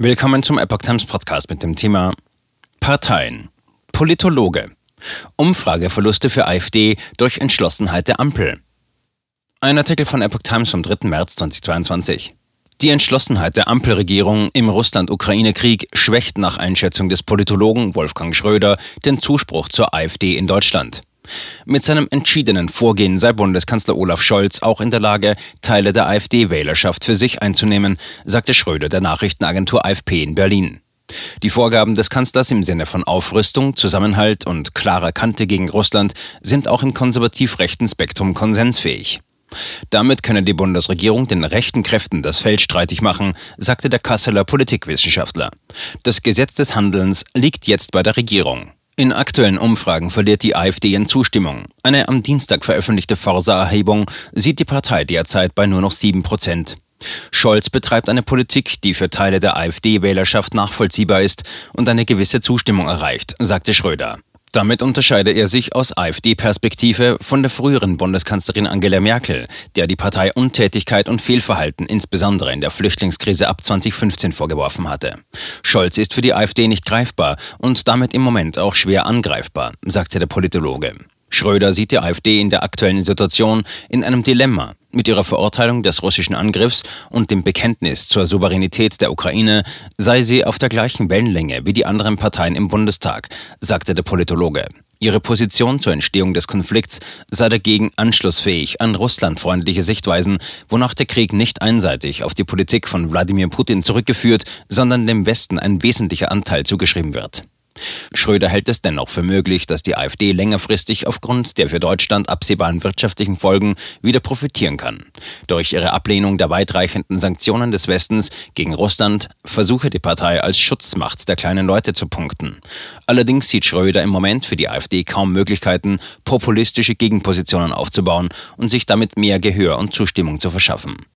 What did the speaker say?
Willkommen zum Epoch Times Podcast mit dem Thema Parteien. Politologe. Umfrageverluste für AfD durch Entschlossenheit der Ampel. Ein Artikel von Epoch Times vom 3. März 2022. Die Entschlossenheit der Ampelregierung im Russland-Ukraine-Krieg schwächt nach Einschätzung des Politologen Wolfgang Schröder den Zuspruch zur AfD in Deutschland. Mit seinem entschiedenen Vorgehen sei Bundeskanzler Olaf Scholz auch in der Lage, Teile der AfD-Wählerschaft für sich einzunehmen, sagte Schröder der Nachrichtenagentur AFP in Berlin. Die Vorgaben des Kanzlers im Sinne von Aufrüstung, Zusammenhalt und klarer Kante gegen Russland sind auch im konservativ-rechten Spektrum konsensfähig. Damit könne die Bundesregierung den rechten Kräften das Feld streitig machen, sagte der Kasseler Politikwissenschaftler. Das Gesetz des Handelns liegt jetzt bei der Regierung. In aktuellen Umfragen verliert die AfD in Zustimmung. Eine am Dienstag veröffentlichte Forsa-Erhebung sieht die Partei derzeit bei nur noch 7 Prozent. Scholz betreibt eine Politik, die für Teile der AfD-Wählerschaft nachvollziehbar ist und eine gewisse Zustimmung erreicht, sagte Schröder. Damit unterscheide er sich aus AfD-Perspektive von der früheren Bundeskanzlerin Angela Merkel, der die Partei Untätigkeit und Fehlverhalten insbesondere in der Flüchtlingskrise ab 2015 vorgeworfen hatte. Scholz ist für die AfD nicht greifbar und damit im Moment auch schwer angreifbar, sagte der Politologe. Schröder sieht die AfD in der aktuellen Situation in einem Dilemma. Mit ihrer Verurteilung des russischen Angriffs und dem Bekenntnis zur Souveränität der Ukraine sei sie auf der gleichen Wellenlänge wie die anderen Parteien im Bundestag, sagte der Politologe. Ihre Position zur Entstehung des Konflikts sei dagegen anschlussfähig an russlandfreundliche Sichtweisen, wonach der Krieg nicht einseitig auf die Politik von Wladimir Putin zurückgeführt, sondern dem Westen ein wesentlicher Anteil zugeschrieben wird. Schröder hält es dennoch für möglich, dass die AfD längerfristig aufgrund der für Deutschland absehbaren wirtschaftlichen Folgen wieder profitieren kann. Durch ihre Ablehnung der weitreichenden Sanktionen des Westens gegen Russland versuche die Partei als Schutzmacht der kleinen Leute zu punkten. Allerdings sieht Schröder im Moment für die AfD kaum Möglichkeiten, populistische Gegenpositionen aufzubauen und sich damit mehr Gehör und Zustimmung zu verschaffen.